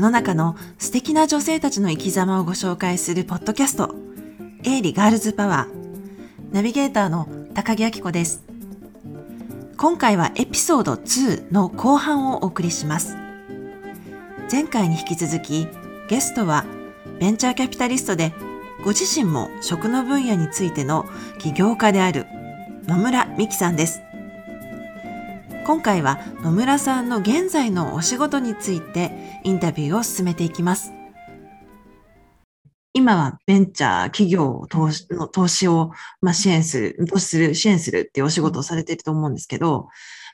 世の中の素敵な女性たちの生き様をご紹介するポッドキャスト、エイリガールズパワー。ナビゲーターの高木明子です。今回はエピソード2の後半をお送りします。前回に引き続き、ゲストはベンチャーキャピタリストでご自身も食の分野についての起業家である野村美希さんです。今回は野村さんの現在のお仕事についてインタビューを進めていきます。今はベンチャー企業投資の投資を、まあ、支援する、投資する、支援するっていうお仕事をされていると思うんですけど、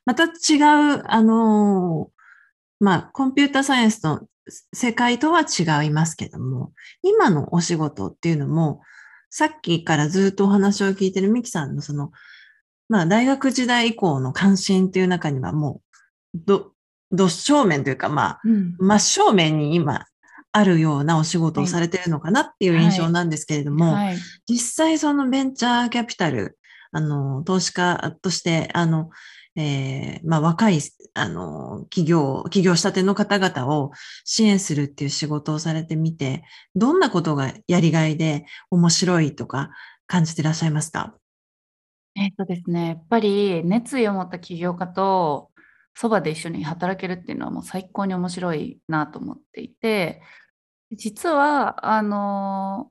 また違う、あの、まあ、コンピュータサイエンスの世界とは違いますけども、今のお仕事っていうのも、さっきからずっとお話を聞いてるミキさんのその、まあ、大学時代以降の関心っていう中にはもう、ど、ど正面というか、まあ、うん、真正面に今、あるようなお仕事をされてるのかなっていう印象なんですけれども、はい。はい、実際そのベンチャーキャピタル、あの、投資家として、あの、えー、まあ、若い、あの、企業、企業したての方々を支援するっていう仕事をされてみて、どんなことがやりがいで面白いとか感じていらっしゃいますか？えっとですね、やっぱり熱意を持った起業家とそばで一緒に働けるっていうのはもう最高に面白いなと思っていて、実は、あの、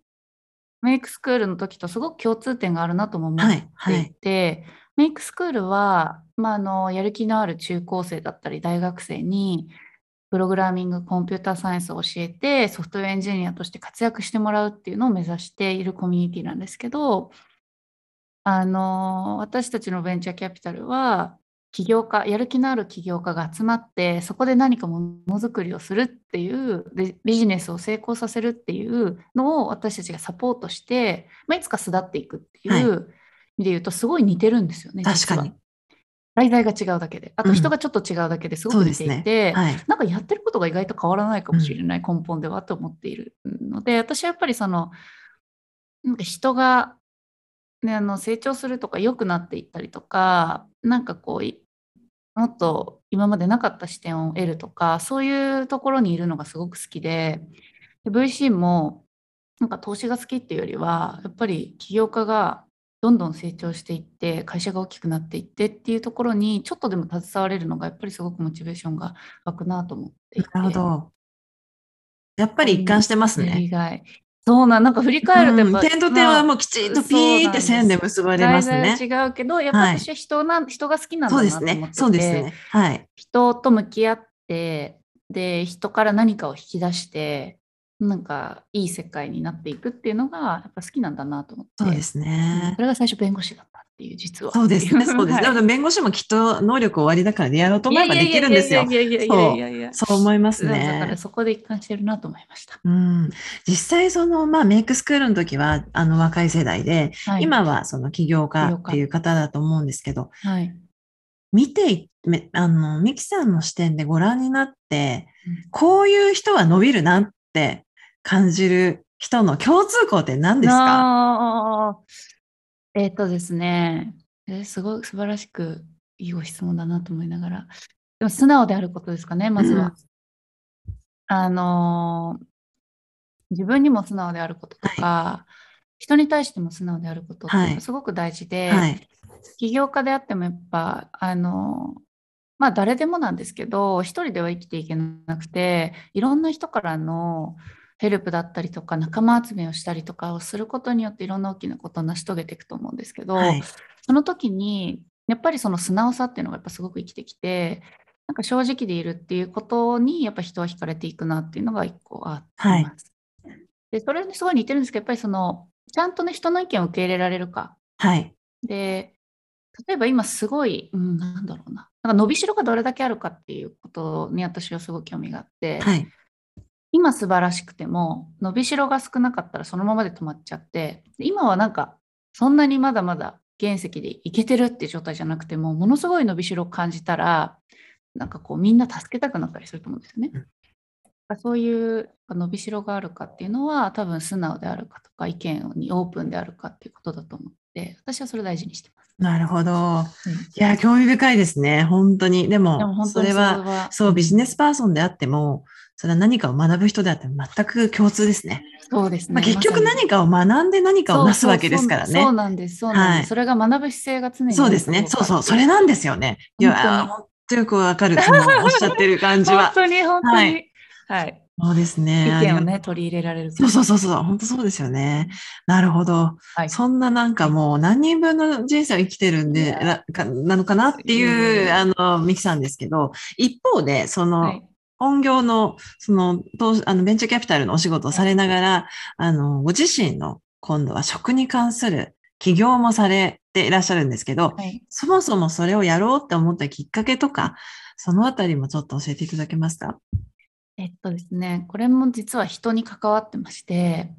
メイクスクールの時とすごく共通点があるなとも思っていて、はい。はい、メイクスクールは、まあ、あの、やる気のある中高生だったり大学生に、プログラミング、コンピューターサイエンスを教えて、ソフトウェアエンジニアとして活躍してもらうっていうのを目指しているコミュニティなんですけど、あの、私たちのベンチャーキャピタルは、起業家、やる気のある起業家が集まって、そこで何かものづくりをするっていう、ビジネスを成功させるっていうのを私たちがサポートして、まあ、いつか巣立っていくっていう意味で言うと、すごい似てるんですよね。確かに。題材が違うだけで、あと人がちょっと違うだけですごく似ていて、うんね。はい、なんかやってることが意外と変わらないかもしれない、根本ではと思っているので、私はやっぱりその、なんか人が、ね、あの成長するとか良くなっていったりとか、なんかこう、もっと今までなかった視点を得るとか、そういうところにいるのがすごく好きで、で VC もなんか投資が好きっていうよりは、やっぱり起業家がどんどん成長していって、会社が大きくなっていってっていうところに、ちょっとでも携われるのが、やっぱりすごくモチベーションが湧くなと思っていて。なるほど。やっぱり一貫してますね。そうなん、なんか振り返るとうん、点と点はもうきちんとピーって線で結ばれますね。違うけど、やっぱ私は人な、はい、人が好きなんだなと思ってて、そうですね。そうですね。はい。人と向き合って、で、人から何かを引き出して、なんかいい世界になっていくっていうのがやっぱ好きなんだなと思って。そうですね。それが最初弁護士だったっていう実は。そうですね。そうですね。はい、弁護士もきっと能力終わりだからやろうと思えばできるんですよ。いやいやいやいやいやそう思いますね。だからそこで一貫してるなと思いました。うん。実際その、まあメイクスクールの時はあの若い世代で、はい、今はその起業家っていう方だと思うんですけど、はい、見てあの、ミキさんの視点でご覧になって、うん、こういう人は伸びるなって感じる人の共通項って何ですか？えっ、ー、とですね、えー、すごい素晴らしくいいご質問だなと思いながら。でも素直であることですかね、まずは。うん、あのー、自分にも素直であることとか、はい、人に対しても素直であることってすごく大事で、はい、起業家であってもやっぱ、あのー、まあ誰でもなんですけど、一人では生きていけなくて、いろんな人からのヘルプだったりとか仲間集めをしたりとかをすることによっていろんな大きなことを成し遂げていくと思うんですけど、はい、その時にやっぱりその素直さっていうのがやっぱすごく生きてきてなんか正直でいるっていうことにやっぱ人は惹かれていくなっていうのが一個あります。はい、でそれにすごい似てるんですけどやっぱりそのちゃんとね人の意見を受け入れられるか。はい、で例えば今すごい、うん、なんだろうな。なんか伸びしろがどれだけあるかっていうことに私はすごく興味があって、はい、今素晴らしくても伸びしろが少なかったらそのままで止まっちゃって今はなんかそんなにまだまだ原石でいけてるって状態じゃなくてもものすごい伸びしろを感じたらなんかこうみんな助けたくなったりすると思うんですよね。そういう伸びしろがあるかっていうのは多分素直であるかとか意見にオープンであるかっていうことだと思って、私はそれ大事にしてます。なるほど。うんいや、興味深いですね。本当に。ででもそれは、そう、ビジネスパーソンであっても、それは何かを学ぶ人であっても全く共通ですね。そうですね。まあ、結局何かを学んで何かをなすわけですからそうそう。なんです。そうなんです。はいそれが学ぶ姿勢が常にそうですね。そうそう。それなんですよね。いや、本当よくわかる。おっしゃってる感じは。本当に本当に。ははいい。そうですね。意見をね、取り入れられるとそうそうそうそう。本当そうですよね。なるほど。はい。そんななんかもう何人分の人生を生きてるんで、なかなのかなっていう、あの、ミキさんですけど、一方で、その、はい。本業の、その、あの、ベンチャーキャピタルのお仕事をされながら、あの、ご自身の今度は食に関する起業もされていらっしゃるんですけど、はい。そもそもそれをやろうって思ったきっかけとか、そのあたりもちょっと教えていただけますか？えっとですね、これも実は人に関わってまして、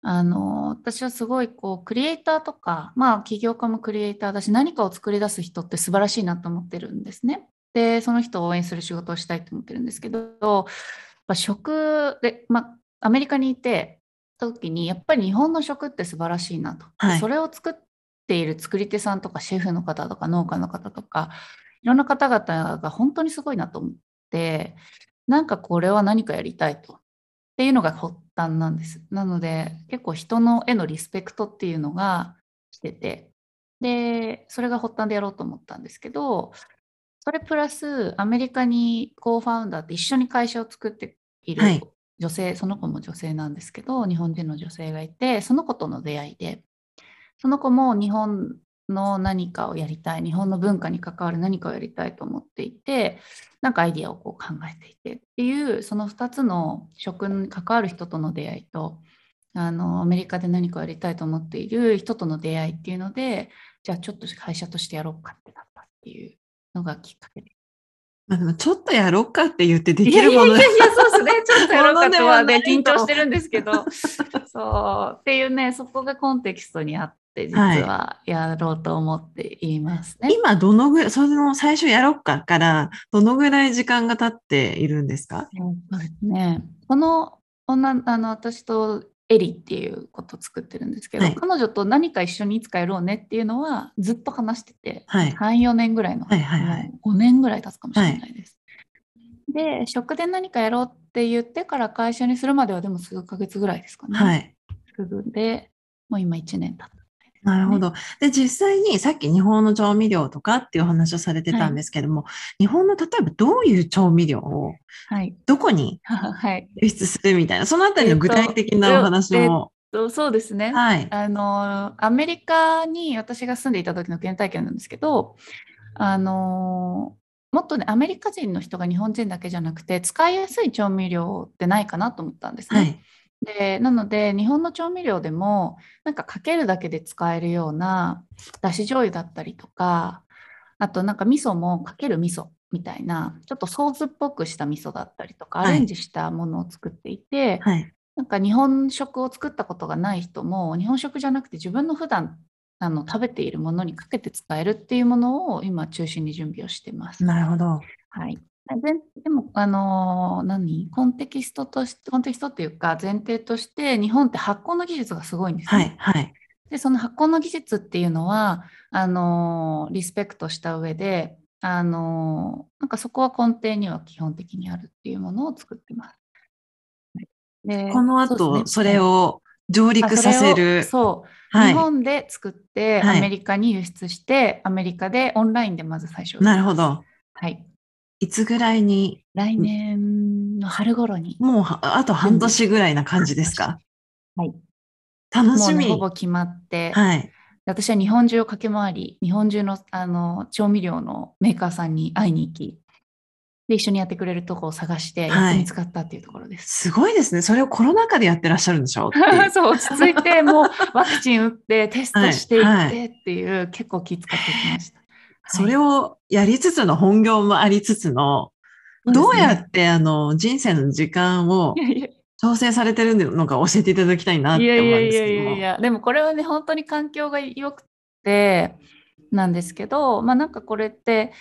あの、私はすごいこう、クリエイターとか、まあ、起業家もクリエイターだし、何かを作り出す人って素晴らしいなと思ってるんですね。で、その人を応援する仕事をしたいと思ってるんですけど、食で、まあ、アメリカにいて、時に、やっぱり日本の食って素晴らしいなと。ではいそれを作っている作り手さんとか、シェフの方とか、農家の方とか、いろんな方々が本当にすごいなと思って、なんかこれは何かやりたいと。っていうのが発端なんです。なので、結構人のへのリスペクトっていうのが来てて、で、それが発端でやろうと思ったんですけど、それプラスアメリカにコーファウンダーって一緒に会社を作っているはい女性、その子も女性なんですけど、日本人の女性がいて、その子との出会いで、その子も日本の何かをやりたい、日本の文化に関わる何かをやりたいと思っていて、なんかアイディアをこう考えていてっていう、その2つの職に関わる人との出会いと、あのアメリカで何かをやりたいと思っている人との出会いっていうので、じゃあちょっと会社としてやろうかってなったっていうのがきっかけで。すあ、でもちょっとやろっかって言ってできるものやいやいや、そうですね。ちょっとやろうかとはね、緊張してるんですけど、そう。っていうね、そこがコンテキストにあって、実はやろうと思っていますね。今どのぐらい、その最初やろっかから、どのぐらい時間が経っているんですか？そうですね。この女、あの、私とエリっていうことを作ってるんですけど、はい彼女と何か一緒にいつかやろうねっていうのはずっと話してて、はい3、4年ぐらいの、はいはいはいもう5年ぐらい経つかもしれないです。で、食で何かやろうって言ってから会社にするまではでも数ヶ月ぐらいですかね。はい。すぐで、もう今1年経った。なるほど。で、実際にさっき日本の調味料とかっていうお話をされてたんですけども、日本の例えばどういう調味料をはい。どこに はい。輸出するみたいな、そのあたりの具体的なお話も。そうそうですね。はい。あの、アメリカに私が住んでいた時の原体験なんですけど、あの、もっとね、アメリカ人の人が日本人だけじゃなくて、使いやすい調味料ってないかなと思ったんですね。はい。で、なので、日本の調味料でも、なんかかけるだけで使えるような、だし醤油だったりとか、あとなんか味噌もかける味噌みたいな、ちょっとソースっぽくした味噌だったりとか、はいアレンジしたものを作っていて、はい。なんか日本食を作ったことがない人も、日本食じゃなくて自分の普段あの食べているものにかけて使えるっていうものを今中心に準備をしてます。なるほど。はい。ででも、あのー何？コンテキストとして、コンテキストっていうか前提として日本って発酵の技術がすごいんですね。はい。はい。で、その発酵の技術っていうのは、あのーリスペクトした上で、あのーなんかそこは根底には基本的にあるっていうものを作ってます。はいでこの後、それを上陸させる。そう、はい日本で作って、はいアメリカに輸出して、アメリカでオンラインでまず最初。なるほど。はい。いつぐらいに、来年の春頃に。もうはあと半年ぐらいな感じですか？はい。楽しみ。もうね、ほぼ決まって、はい。私は日本中を駆け回り、日本中のあの調味料のメーカーさんに会いに行き、で、一緒にやってくれるとこを探して、やっと見つかったっていうところです。すごいですね。それをコロナ禍でやってらっしゃるんでしょ？う そう、落ち着いて、もうワクチン打って、テストしていっはいはてっていう、結構気使ってきました。それをやりつつの本業もありつつの、はいどうやそってあの人生の時間を調整されてるのか教えていただきたいなっいやて思うんいやいやですけども。いやいや、でもこれはね、本当に環境が良くてなんですけど、まあなんかこれって、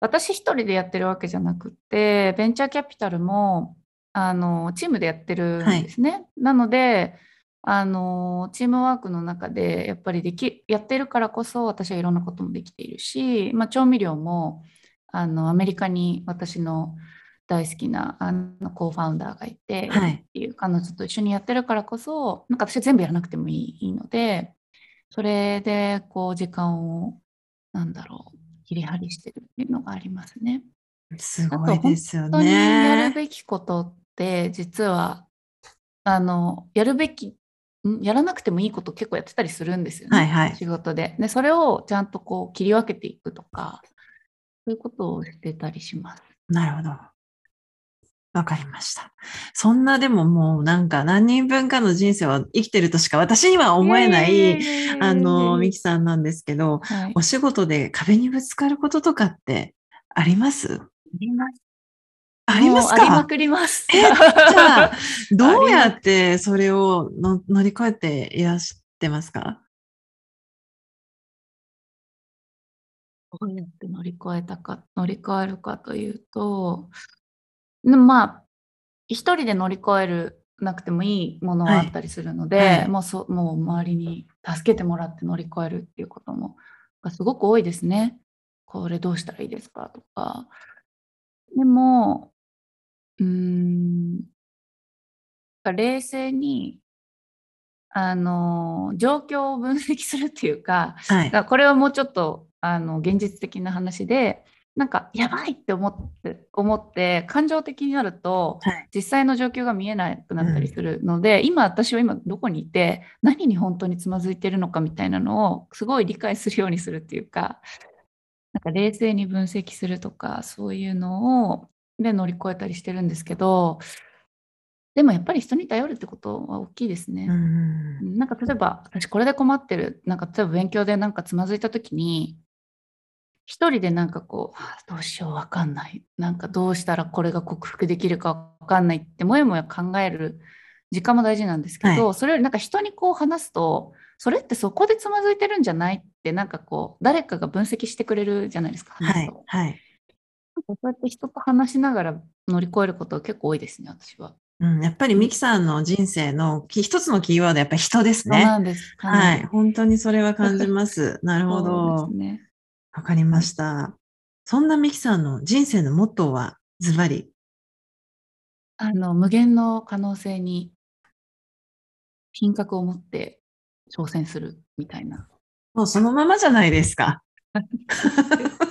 私一人でやってるわけじゃなくて、ベンチャーキャピタルも、あの、チームでやってるんですね。なので、あのチームワークの中でやっぱりできやってるからこそ私はいろんなこともできているし、まあ、調味料もあのアメリカに私の大好きなあのコーファウンダーがいて、はい、っていう彼女と一緒にやってるからこそなんか私は全部やらなくてもいいのでそれでこう時間をなんだろう切り張りしてるっていうのがありますね。すごいですよね。本当にやるべきことって実はあのやるべきやらなくてもいいこと結構やってたりするんですよね、はいはい、仕事でで。それをちゃんとこう切り分けていくとかそういうことをしてたりします。なるほど。わかりました。そんなでももうなんか何人分かの人生は生きてるとしか私には思えない、あの、ミキさんなんですけど、はい、お仕事で壁にぶつかることとかってあります？あります。ありますか？ありまくります。え、じゃあ、どうやってそれをの乗り越えていらしてますか？どうやって乗り越えたか、乗り越えるかというと、まあ、一人で乗り越えるなくてもいいものはあったりするので、はいはい、もうそもう周りに助けてもらって乗り越えるっていうこともすごく多いですね。これどうしたらいいですかとか。でも、うーん、冷静に、あの、状況を分析するっていうか、はい、これはもうちょっと、あの、現実的な話で、なんかやばいって思って思って感情的になると、はい、実際の状況が見えなくなったりするので、うん、今私は今どこにいて何に本当につまずいてるのかみたいなのをすごい理解するようにするっていうかなんか冷静に分析するとかそういうのをで乗り越えたりしてるんですけどでもやっぱり人に頼るってことは大きいですね。うん、なんか例えば私これで困ってるなんか例えば勉強でなんかつまずいた時に一人でなんかこう、どうしようわかんない。なんかどうしたらこれが克服できるかわかんないってもやもや考える時間も大事なんですけど、はい、それよりなんか人にこう話すと、それってそこでつまずいてるんじゃないってなんかこう、誰かが分析してくれるじゃないですか、話すと。はい。はい、そうやって人と話しながら乗り越えることは結構多いですね、私は。うん、やっぱりミキさんの人生の一つのキーワードはやっぱり人ですね。そうなんです。はい、はい、本当にそれは感じます。なるほど。そうですね。わかりました。そんなミキさんの人生のモットーはズバリ？あの、無限の可能性に品格を持って挑戦するみたいな。もうそのままじゃないですか。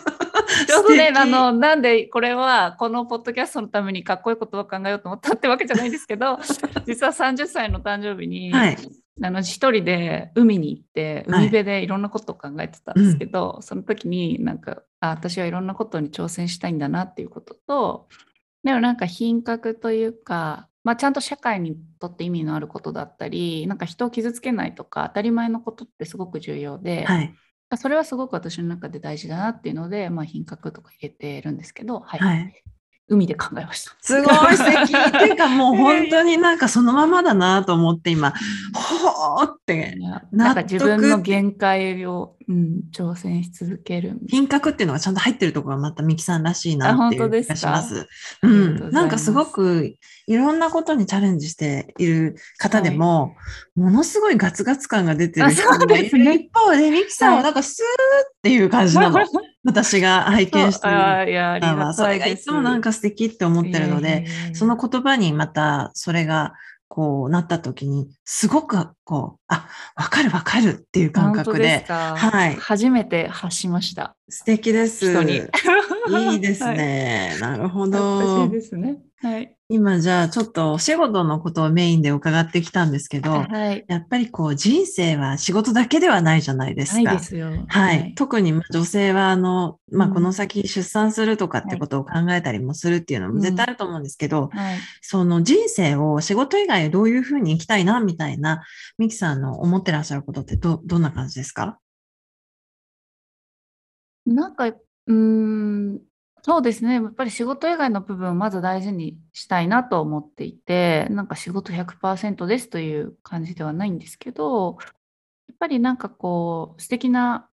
ちょうどね、あの、なんでこれはこのポッドキャストのためにかっこいいことを考えようと思ったってわけじゃないんですけど、実は30歳の誕生日に、はい、あの一人で海に行って海辺でいろんなことを考えてたんですけど、はい。うん、その時になんかあ私はいろんなことに挑戦したいんだなっていうこととでもなんか品格というか、まあ、ちゃんと社会にとって意味のあることだったりなんか人を傷つけないとか当たり前のことってすごく重要で、はい、それはすごく私の中で大事だなっていうので、まあ、品格とか入れてるんですけど、はい、はい、海で考えました。すごい素敵。っていうかもう本当になんかそのままだなと思って今、ほーってなんか自分の限界を、うん、挑戦し続ける。品格っていうのがちゃんと入ってるところがまたミキさんらしいなっていう気がします。うん。なんかすごくいろんなことにチャレンジしている方でも、はい、ものすごいガツガツ感が出てる人がいる、ね、一方でミキさんはなんかスーっていう感じなの。私が拝見してるのは、それがいつもなんか素敵って思ってるので、その言葉にまたそれがこうなった時に、すごくこう、あ、わかるわかるっていう感覚で、はい。初めて発しました。素敵です。人に。い いですね。はい、なるほど。ですね。はい。今じゃあちょっとお仕事のことをメインで伺ってきたんですけど、はい、やっぱりこう人生は仕事だけではないじゃないですか。ないですよ。はい。特に女性はあの、まあ、この先出産するとかってことを考えたりもするっていうのも絶対あると思うんですけど、はい、その人生を仕事以外どういうふうに生きたいなみたいな、ミキさんの思ってらっしゃることってど、どんな感じですか？なんか、うん、そうですね。やっぱり仕事以外の部分をまず大事にしたいなと思っていて、なんか仕事100%ですという感じではないんですけど、やっぱりなんかこう、素敵な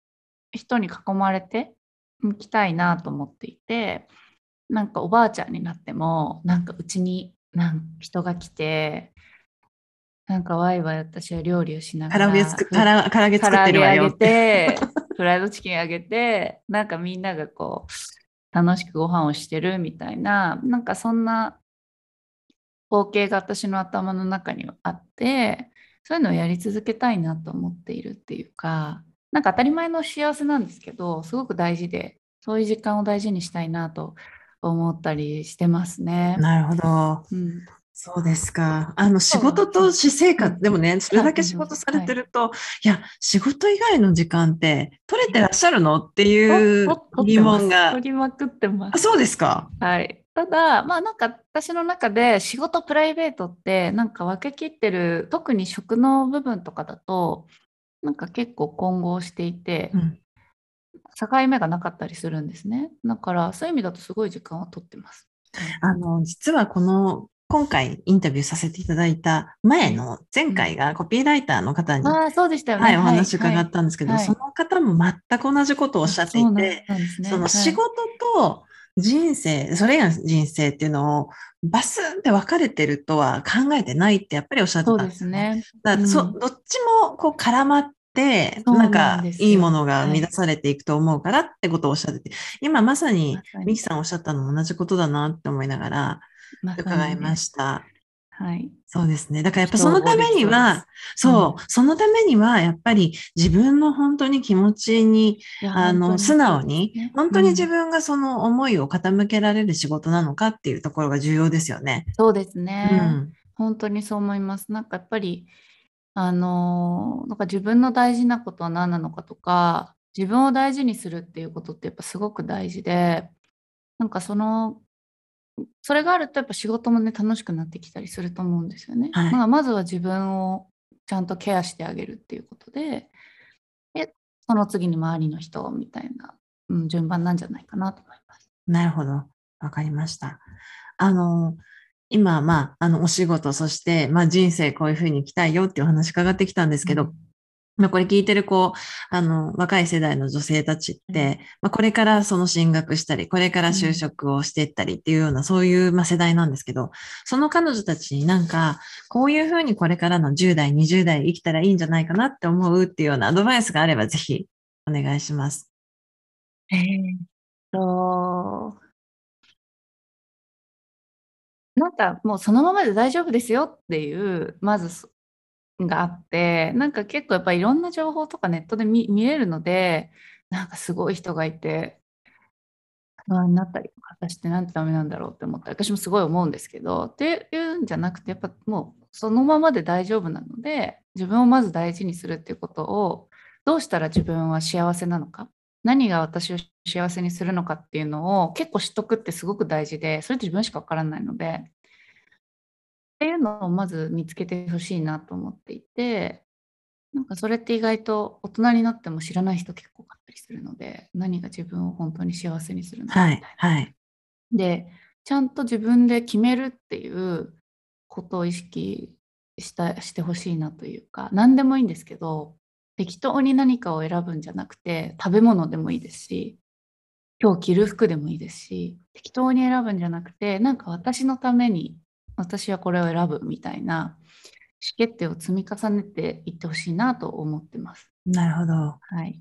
人に囲まれていきたいなと思っていて、なんかおばあちゃんになっても、なんかうちになん人が来て、なんかワイワイ私は料理をしなが唐揚げら、唐揚げ唐作ってるわよ揚げあげ。て、フライドチキンあげて、なんかみんながこう、楽しくご飯をしてるみたいな、なんかそんな光景が私の頭の中にはあって、そういうのをやり続けたいなと思っているっていうか、なんか当たり前の幸せなんですけど、すごく大事で、そういう時間を大事にしたいなと思ったりしてますね。なるほど。うん、そうですか。あの、仕事と私生うん活、でもね、それだけ仕事されてると、いや、仕事以外の時間って取れてらっしゃるのっていう疑問が取。りまくってますあ、。そうですか。はい。ただ、まあなんか私の中で仕事プライベートってなんか分けきってる、特に食の部分とかだと、なんか結構混合していてう、ん。境目がなかったりするんですね。だからそういう意味だとすごい時間を取ってます。あの、実はこの、今回インタビューさせていただいた前の、前回がコピーライターの方に、ああ、そうでしたよね。はい、お話伺ったんですけど、はい。その方も全く同じことをおっしゃっていて、なんですね。そのはい。仕事と人生、それ以外の人生っていうのをバスンって分かれてるとは考えてないってやっぱりおっしゃってそうでたんですよね。そうん。どっちもこう絡まって、なんかいいものがはい。生み出されていくと思うからってことをおっしゃってて、今まさに。ミキさんおっしゃったのも同じことだなって思いながら伺いました。はい。そうですね。だからやっぱそのためには、そうそのためにはやっぱり自分の本当に気持ちにあの、素直に本当に自うん分がその思いを傾けられる仕事なのかっていうところが重要ですよね。そうですうね。ん。本当にそう思います。なんかやっぱり、あのーなんか自分の大事なことは何なのかとか、自分を大事にするっていうことってやっぱすごく大事で、なんかその、それがあるとやっぱ仕事もね、楽しくなってきたりすると思うんですよね。はいまあ、まずは自分をちゃんとケアしてあげるっていうことで、で、その次に周りの人みたいな、うん、順番なんじゃないかなと思います。なるほど。わかりました。あの、今、まあ、あの、お仕事、そして、まあ、人生こういうふうに生きたいよっていうお話伺ってきたんですけど、まあ、これ聞いてるこう、あの、若い世代の女性たちって、まあ、これからその進学したり、これから就職をしていったりっていうような、そういう、まあ、世代なんですけど、その彼女たちになんか、こういうふうにこれからの10代、20代生きたらいいんじゃないかなって思うっていうようなアドバイスがあれば、ぜひお願いします。えーっと、なんかもうそのままで大丈夫ですよっていう、まずそがあって、なんか結構やっぱりいろんな情報とかネットで見れるので、なんかすごい人がいて、不安になったり、私ってなんてダメなんだろうって思ったり、私もすごい思うんですけど、っていうんじゃなくて、やっぱもうそのままで大丈夫なので、自分をまず大事にするっていうことを、どうしたら自分は幸せなのか、何が私を幸せにするのかっていうのを結構知っとくってすごく大事で、それって自分しかわからないので、っていうのをまず見つけてほしいなと思っていて、なんかそれって意外と大人になっても知らない人結構多かったりするので、何が自分を本当に幸せにするのかはいみたい、な。はい。で、ちゃんと自分で決めるっていうことを意識したしてほしいなというか、何でもいいんですけど、適当に何かを選ぶんじゃなくて、食べ物でもいいですし、今日着る服でもいいですし、適当に選ぶんじゃなくて、なんか私のために私はこれを選ぶみたいな意思決定を積み重ねていってほしいなと思ってます。なるほど。はい。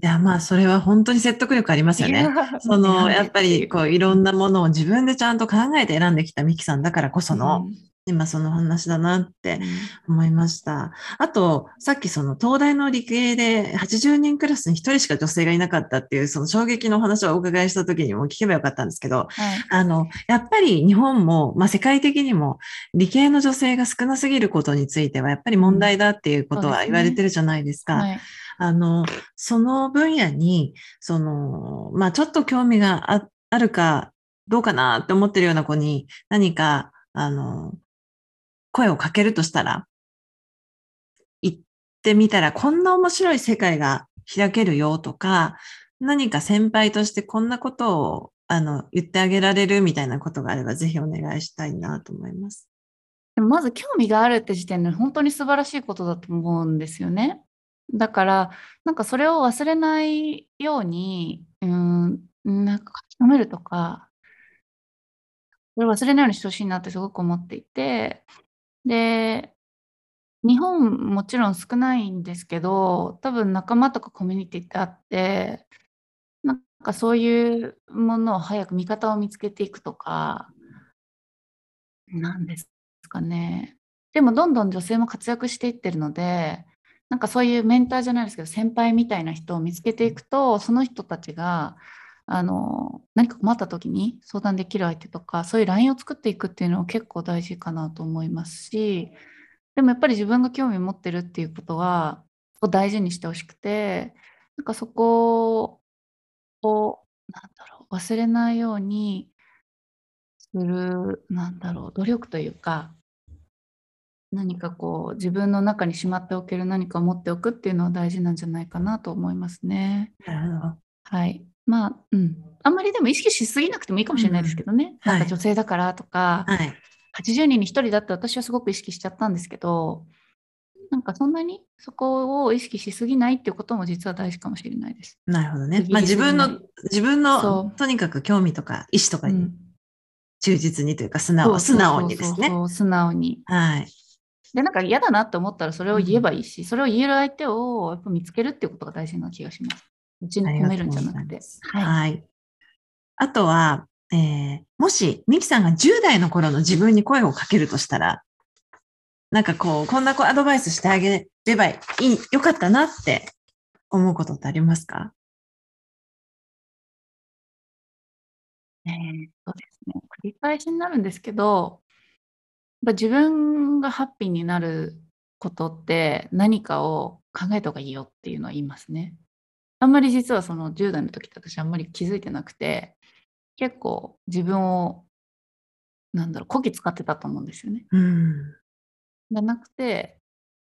いや、まあ、それは本当に説得力ありますよね。その、やっぱり、こう、いろんなものを自分でちゃんと考えて選んできたミキさんだからこその、今その話だなって思いました。あと、さっきその東大の理系で80人クラスに1人しか女性がいなかったっていうその衝撃のお話をお伺いした時にも聞けばよかったんですけど、はい、あの、やっぱり日本も、まあ、世界的にも理系の女性が少なすぎることについてはやっぱり問題だっていうことは言われてるじゃないですか。はい、あの、その分野に、その、まあ、ちょっと興味がああるかどうかなって思ってるような子に何か、あの、声をかけるとしたら、行ってみたらこんな面白い世界が開けるよとか、何か先輩としてこんなことをあの言ってあげられるみたいなことがあればぜひお願いしたいなと思います。でもまず興味があるって時点で本当に素晴らしいことだと思うんですよね。だから、なんかそれを忘れないように、うん、なんか書き留めるとか、それ忘れないようにしてほしいなってすごく思っていて、で、日本もちろん少ないんですけど、多分仲間とかコミュニティってあって、なんかそういうものを早く味方を見つけていくとか、なんですかね。でもどんどん女性も活躍していってるので、なんかそういうメンターじゃないですけど、先輩みたいな人を見つけていくと、その人たちが、あの、何か困った時に相談できる相手とか、そういう LINE を作っていくっていうのは結構大事かなと思いますし、でもやっぱり自分が興味を持ってるっていうことは、を大事にしてほしくて、なんかそこを、なんだろう、忘れないようにする、なんだろう、努力というか、何かこう自分の中にしまっておける何かを持っておくっていうのは大事なんじゃないかなと思いますね。はい。まあ、うん。あんまりでも意識しすぎなくてもいいかもしれないですけどね。うんはいなんか女性だからとか、はい。80人に1人だって私はすごく意識しちゃったんですけど、なんかそんなにそこを意識しすぎないっていうことも実は大事かもしれないです。なるほどねまあ自分の、自分そのうとにかく興味とか意思とかにうん忠実にというか素直、素直にですね。素直に。はい。で、なんか嫌だなって思ったらそれを言えばいいし、それを言える相手をやっぱ見つけるっていうことが大事な気がします。うちに込めるんじゃなくて。はい。はい。あとは、えーもし、ミキさんが10代の頃の自分に声をかけるとしたら、なんかこう、こんなこうアドバイスしてあげればいい、よかったなって思うことってありますか？えーそうですね。繰り返しになるんですけど、やっぱ自分がハッピーになることって何かを考えた方がいいよっていうのは言いますね。あんまり実はその10代の時って私あんまり気づいてなくて、結構自分を、なんだろう、こき使ってたと思うんですよね。うん。じゃなくて、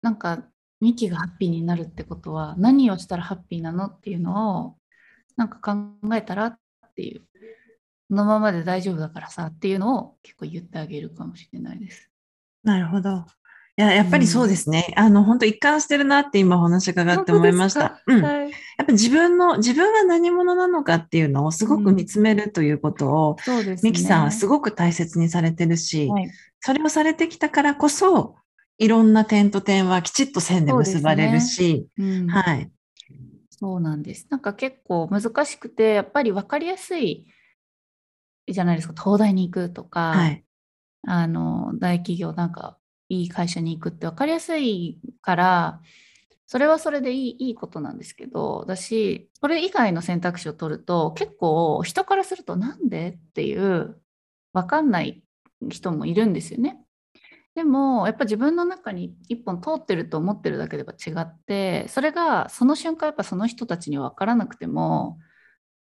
なんか、ミキがハッピーになるってことは、何をしたらハッピーなのっていうのを、なんか考えたらっていう、このままで大丈夫だからさっていうのを結構言ってあげるかもしれないです。なるほど。いや、やっぱりそうですね。あの、本当一貫してるなって今お話伺って思いました。うん。やはい、っぱ自分の、自分は何者なのかっていうのをすごく見つめるということを、そうですね。ミキさんはすごく大切にされてるし、はい、それをされてきたからこそ、いろんな点と点はきちっと線で結ばれるし、うん、はい。そうなんです。なんか結構難しくて、やっぱり分かりやすいじゃないですか。東大に行くとか、はい。あの、大企業なんかいい会社に行くって分かりやすいから、それはそれでいいいいことなんですけど、だし、それ以外の選択肢を取ると、結構人からするとなんでっていう分かんない人もいるんですよね。でも、やっぱ自分の中に一本通ってると思ってるだけでは違って、それがその瞬間やっぱその人たちには分からなくても、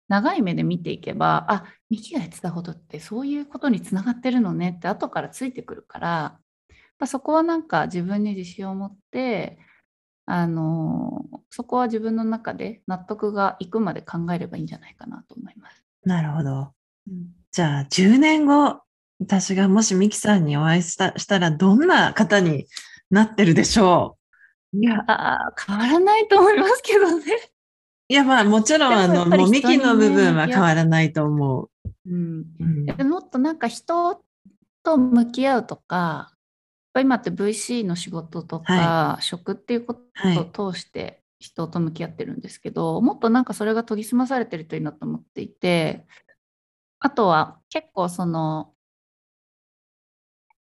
長い目で見ていけば、あ、ミキがやってたことってそういうことにつながってるのねって後からついてくるから、ぱそこはなんか自分に自信を持って、あのそこは自分の中で納得がいくまで考えればいいんじゃないかなと思います。なるほど。うん、じゃあ、10年後、私がもしミキさんにお会いしたしたら、どんな方になってるでしょいや変わらないと思いますけどね。ういや、まあ、もちろん、あの、もうミキの部分は変わらないと思う。うん、うん、もっとなんか人と向き合うとか、今って VC の仕事とか、は食っていうことを通して人と向き合ってるんですけど、もっとなんかそれが研ぎ澄まされてるといいなと思っていて、あとは結構その、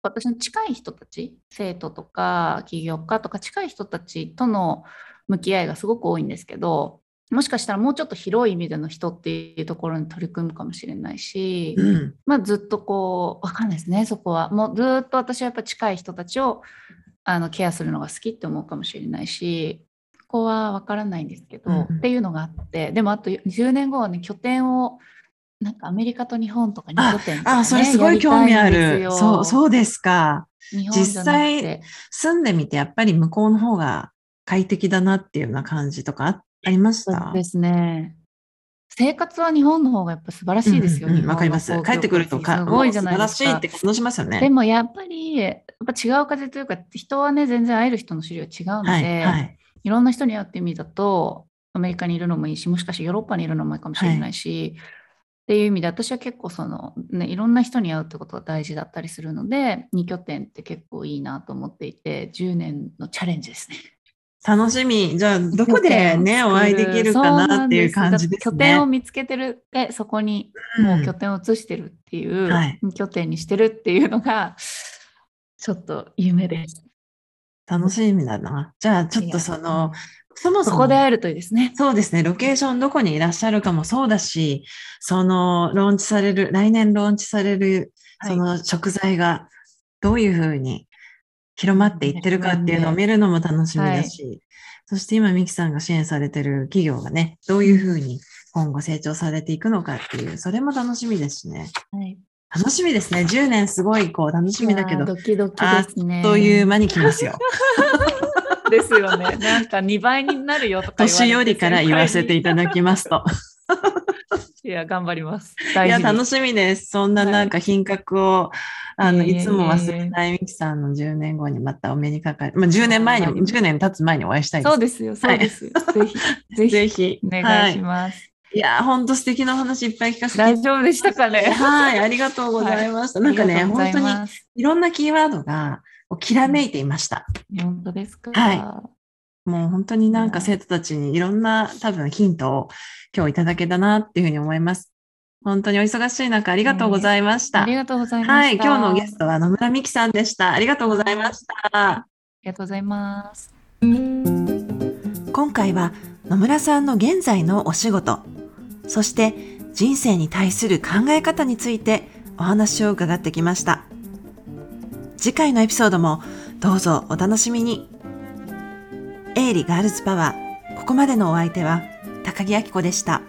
私の近い人たち、生徒とか起業家とか近い人たちとの向き合いがすごく多いんですけど、もしかしたらもうちょっと広い意味での人っていうところに取り組むかもしれないし、うん、まあずっとこう、わかんないですね、そこは。もうずっと私はやっぱ近い人たちをあのケアするのが好きって思うかもしれないし、ここはわからないんですけど、うんっていうのがあって、でもあと10年後はね、拠点を、なんかアメリカと日本とか2拠点とか、ね、あ、それすごい興味ある。そそう、そうですか。日本じゃなくて住んでみて、やっぱり向こうの方が快適だなっていうような感じとかあありました？ですね。生活は日本の方がやっぱ素晴らしいですよ。うんうん日本のわかります。帰ってくるとか、すごいじゃないですか素晴らしいって感動しますよね。でもやっぱり、やっぱ違う風というか、人はね、全然会える人の種類は違うので、はい、はい。いろんな人に会ってみたと、アメリカにいるのもいいし、もしかしてヨーロッパにいるのもいいかもしれないし、っていう意味で私は結構その、ね、いろんな人に会うってことが大事だったりするので2拠点って結構いいなと思っていて10年のチャレンジですね。楽しみ。じゃあ、どこでね、お会いできるかなっていう感じですね。拠点を見つけてるで、そこにもう拠点を移してるっていう、うんはい、拠点にしてるっていうのが、ちょっと夢です。楽しみだな。じゃあ、ちょっとその、そもそも。ここで会えるといいですね。そうですね。ロケーションどこにいらっしゃるかもそうだし、その、ローンチされる、来年ローンチされる、その食材がどういうふうに広まっていってるかっていうのを見るのも楽しみだし、はい、そして今、ミキさんが支援されてる企業がね、どういうふうに今後成長されていくのかっていう、それも楽しみですしね。はい楽しみですね。10年すごいこう楽しみだけど。ドキドキですね。という間に来ますよ。ですよね。なんか2倍になるよとか年寄りから言わせていただきますと。いや、頑張ります。いや、楽しみです。そんななんか品格を、はい、あの、いつも忘れないミキさんの10年後にまたお目にかかる。まあ、10年前に、10年経つ前にお会いしたいです。そうですよ、そうです。はい、ぜひ、ぜひ、ぜひ、お願いします。はいいや本当素敵な話いっぱい聞かせて。大丈夫でしたかね？はい、ありがとうございました。はい、なんかね、本当にいろんなキーワードがきらめいていました。本当ですか？はい。もう本当になんか生徒たちにいろんな多分ヒントを今日いただけたなっていうふうに思います。本当にお忙しい中ありがとうございました。ありがとうございました。はい、今日のゲストは野村美希さんでした。ありがとうございました。ありがとうございます。今回は野村さんの現在のお仕事、そして人生に対する考え方についてお話を伺ってきました。次回のエピソードもどうぞお楽しみに。エイリガールズパワー。ここまでのお相手は高木明子でした。